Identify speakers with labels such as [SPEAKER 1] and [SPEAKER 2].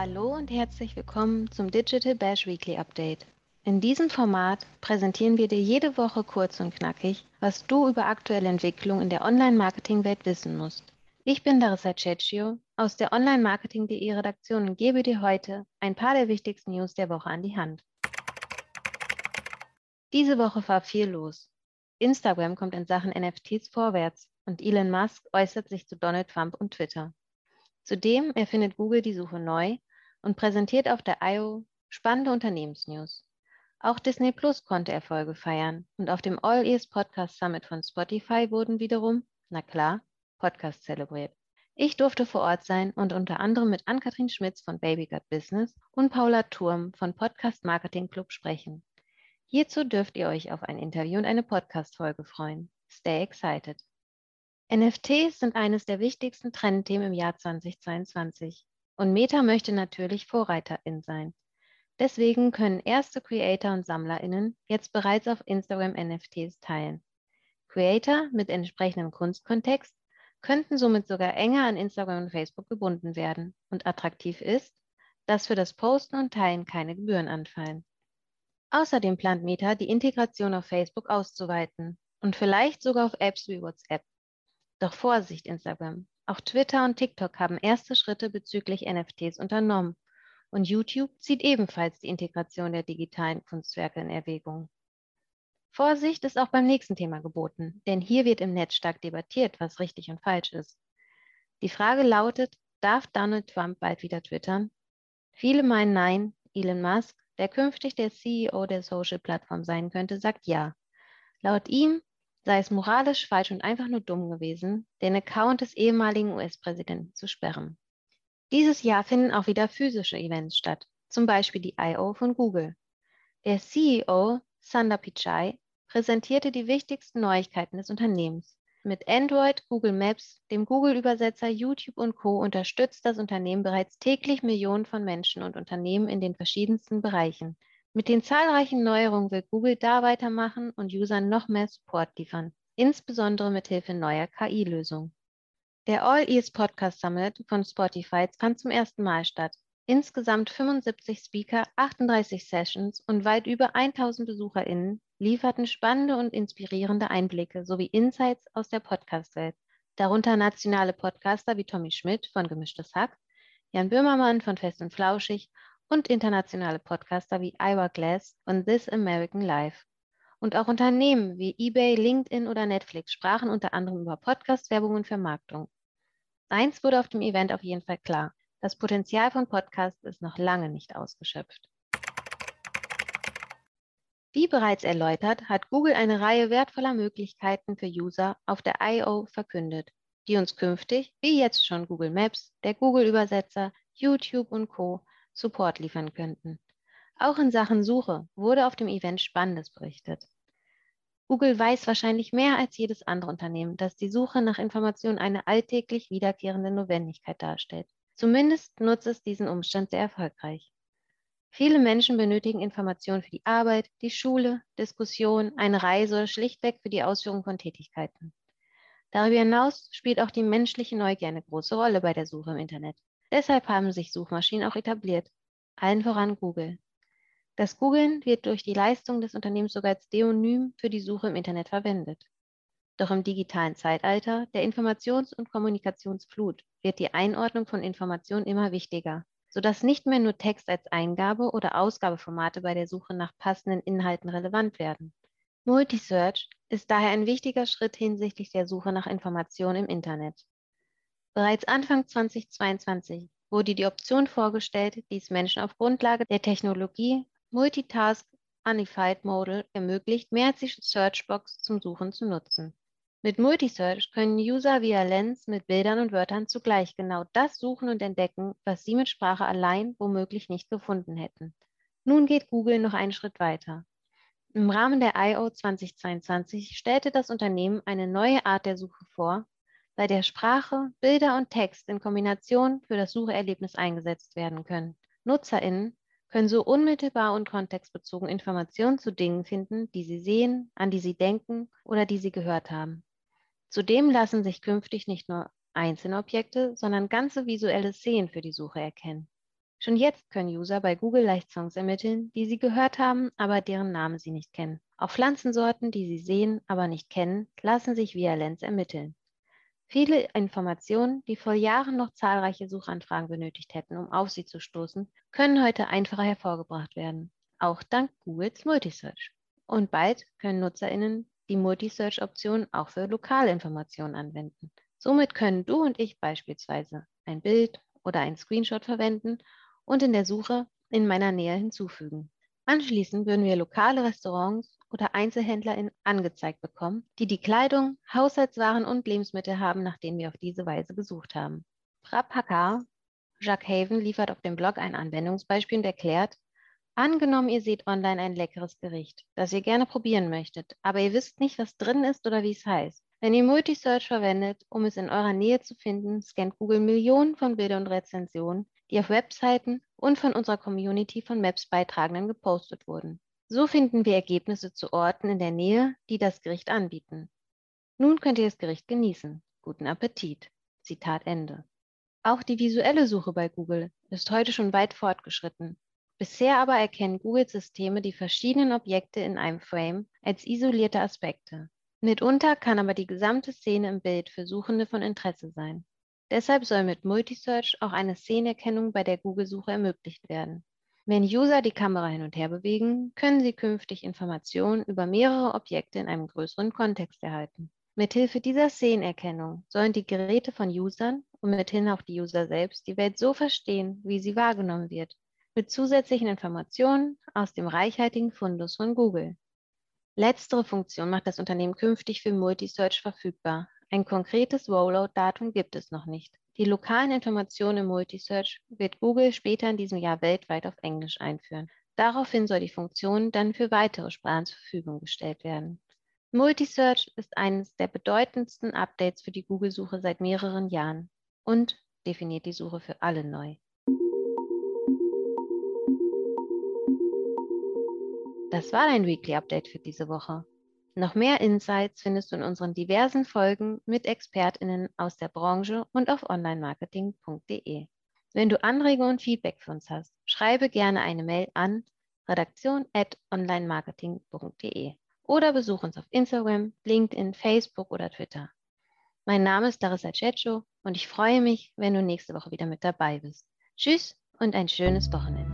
[SPEAKER 1] Hallo und herzlich willkommen zum Digital Bash Weekly Update. In diesem Format präsentieren wir dir jede Woche kurz und knackig, was du über aktuelle Entwicklungen in der Online-Marketing-Welt wissen musst. Ich bin Larissa Cecchio aus der Online-Marketing.de Redaktion und gebe dir heute ein paar der wichtigsten News der Woche an die Hand. Diese Woche war viel los. Instagram kommt in Sachen NFTs vorwärts und Elon Musk äußert sich zu Donald Trump und Twitter. Zudem erfindet Google die Suche neu und präsentiert auf der I.O. spannende Unternehmensnews. Auch Disney Plus konnte Erfolge feiern und auf dem All Ears Podcast Summit von Spotify wurden wiederum, na klar, Podcasts zelebriert. Ich durfte vor Ort sein und unter anderem mit Ann-Kathrin Schmitz von Baby Got Business und Paula Turm von Podcast Marketing Club sprechen. Hierzu dürft ihr euch auf ein Interview und eine Podcast-Folge freuen. Stay excited! NFTs sind eines der wichtigsten Trendthemen im Jahr 2022 und Meta möchte natürlich Vorreiterin sein. Deswegen können erste Creator und SammlerInnen jetzt bereits auf Instagram NFTs teilen. Creator mit entsprechendem Kunstkontext könnten somit sogar enger an Instagram und Facebook gebunden werden. Und attraktiv ist, dass für das Posten und Teilen keine Gebühren anfallen. Außerdem plant Meta, die Integration auf Facebook auszuweiten und vielleicht sogar auf Apps wie WhatsApp. Doch Vorsicht, Instagram. Auch Twitter und TikTok haben erste Schritte bezüglich NFTs unternommen und YouTube zieht ebenfalls die Integration der digitalen Kunstwerke in Erwägung. Vorsicht ist auch beim nächsten Thema geboten, denn hier wird im Netz stark debattiert, was richtig und falsch ist. Die Frage lautet, darf Donald Trump bald wieder twittern? Viele meinen nein, Elon Musk, der künftig der CEO der Social-Plattform sein könnte, sagt ja. Laut ihm sei es moralisch falsch und einfach nur dumm gewesen, den Account des ehemaligen US-Präsidenten zu sperren. Dieses Jahr finden auch wieder physische Events statt, zum Beispiel die I.O. von Google. Der CEO Sundar Pichai präsentierte die wichtigsten Neuigkeiten des Unternehmens. Mit Android, Google Maps, dem Google-Übersetzer, YouTube und Co. unterstützt das Unternehmen bereits täglich Millionen von Menschen und Unternehmen in den verschiedensten Bereichen. Mit den zahlreichen Neuerungen will Google da weitermachen und Usern noch mehr Support liefern, insbesondere mit Hilfe neuer KI-Lösungen. Der All Ears Podcast Summit von Spotify fand zum ersten Mal statt. Insgesamt 75 Speaker, 38 Sessions und weit über 1000 BesucherInnen lieferten spannende und inspirierende Einblicke sowie Insights aus der Podcast-Welt. Darunter nationale Podcaster wie Tommy Schmidt von Gemischtes Hack, Jan Böhmermann von Fest und Flauschig und internationale Podcaster wie Ira Glass von This American Life. Und auch Unternehmen wie eBay, LinkedIn oder Netflix sprachen unter anderem über Podcast-Werbung und Vermarktung. Eins wurde auf dem Event auf jeden Fall klar. Das Potenzial von Podcasts ist noch lange nicht ausgeschöpft. Wie bereits erläutert, hat Google eine Reihe wertvoller Möglichkeiten für User auf der I.O. verkündet, die uns künftig, wie jetzt schon Google Maps, der Google-Übersetzer, YouTube und Co. Support liefern könnten. Auch in Sachen Suche wurde auf dem Event Spannendes berichtet. Google weiß wahrscheinlich mehr als jedes andere Unternehmen, dass die Suche nach Informationen eine alltäglich wiederkehrende Notwendigkeit darstellt. Zumindest nutzt es diesen Umstand sehr erfolgreich. Viele Menschen benötigen Informationen für die Arbeit, die Schule, Diskussion, eine Reise oder schlichtweg für die Ausführung von Tätigkeiten. Darüber hinaus spielt auch die menschliche Neugier eine große Rolle bei der Suche im Internet. Deshalb haben sich Suchmaschinen auch etabliert, allen voran Google. Das Googlen wird durch die Leistung des Unternehmens sogar als Deonym für die Suche im Internet verwendet. Doch im digitalen Zeitalter der Informations- und Kommunikationsflut wird die Einordnung von Informationen immer wichtiger, sodass nicht mehr nur Text als Eingabe- oder Ausgabeformate bei der Suche nach passenden Inhalten relevant werden. Multisearch ist daher ein wichtiger Schritt hinsichtlich der Suche nach Informationen im Internet. Bereits Anfang 2022 wurde die Option vorgestellt, die es Menschen auf Grundlage der Technologie Multitask Unified Modal ermöglicht, mehr als die Searchbox zum Suchen zu nutzen. Mit Multisearch können User via Lens mit Bildern und Wörtern zugleich genau das suchen und entdecken, was sie mit Sprache allein womöglich nicht gefunden hätten. Nun geht Google noch einen Schritt weiter. Im Rahmen der I.O. 2022 stellte das Unternehmen eine neue Art der Suche vor, bei der Sprache, Bilder und Text in Kombination für das Sucherlebnis eingesetzt werden können. NutzerInnen können so unmittelbar und kontextbezogen Informationen zu Dingen finden, die sie sehen, an die sie denken oder die sie gehört haben. Zudem lassen sich künftig nicht nur einzelne Objekte, sondern ganze visuelle Szenen für die Suche erkennen. Schon jetzt können User bei Google leicht Songs ermitteln, die sie gehört haben, aber deren Namen sie nicht kennen. Auch Pflanzensorten, die sie sehen, aber nicht kennen, lassen sich via Lens ermitteln. Viele Informationen, die vor Jahren noch zahlreiche Suchanfragen benötigt hätten, um auf sie zu stoßen, können heute einfacher hervorgebracht werden, auch dank Googles Multisearch. Und bald können NutzerInnen die Multisearch-Option auch für lokale Informationen anwenden. Somit können du und ich beispielsweise ein Bild oder ein Screenshot verwenden und in der Suche in meiner Nähe hinzufügen. Anschließend würden wir lokale Restaurants oder EinzelhändlerInnen angezeigt bekommen, die die Kleidung, Haushaltswaren und Lebensmittel haben, nach denen wir auf diese Weise gesucht haben. Prab Hakar, Jacques Haven liefert auf dem Blog ein Anwendungsbeispiel und erklärt, angenommen, ihr seht online ein leckeres Gericht, das ihr gerne probieren möchtet, aber ihr wisst nicht, was drin ist oder wie es heißt. Wenn ihr Multisearch verwendet, um es in eurer Nähe zu finden, scannt Google Millionen von Bildern und Rezensionen, die auf Webseiten und von unserer Community von Maps-Beitragenden gepostet wurden. So finden wir Ergebnisse zu Orten in der Nähe, die das Gericht anbieten. Nun könnt ihr das Gericht genießen. Guten Appetit. Zitat Ende. Auch die visuelle Suche bei Google ist heute schon weit fortgeschritten. Bisher aber erkennen Google-Systeme die verschiedenen Objekte in einem Frame als isolierte Aspekte. Mitunter kann aber die gesamte Szene im Bild für Suchende von Interesse sein. Deshalb soll mit Multisearch auch eine Szenenerkennung bei der Google-Suche ermöglicht werden. Wenn User die Kamera hin und her bewegen, können sie künftig Informationen über mehrere Objekte in einem größeren Kontext erhalten. Mithilfe dieser Szenenerkennung sollen die Geräte von Usern und mithin auch die User selbst die Welt so verstehen, wie sie wahrgenommen wird, mit zusätzlichen Informationen aus dem reichhaltigen Fundus von Google. Letztere Funktion macht das Unternehmen künftig für Multisearch verfügbar, ein konkretes Rollout-Datum gibt es noch nicht. Die lokalen Informationen im Multisearch wird Google später in diesem Jahr weltweit auf Englisch einführen. Daraufhin soll die Funktion dann für weitere Sprachen zur Verfügung gestellt werden. Multisearch ist eines der bedeutendsten Updates für die Google-Suche seit mehreren Jahren und definiert die Suche für alle neu. Das war dein Weekly Update für diese Woche. Noch mehr Insights findest du in unseren diversen Folgen mit ExpertInnen aus der Branche und auf onlinemarketing.de. Wenn du Anregungen und Feedback für uns hast, schreibe gerne eine Mail an redaktion.onlinemarketing.de oder besuch uns auf Instagram, LinkedIn, Facebook oder Twitter. Mein Name ist Larissa Cecho und ich freue mich, wenn du nächste Woche wieder mit dabei bist. Tschüss und ein schönes Wochenende.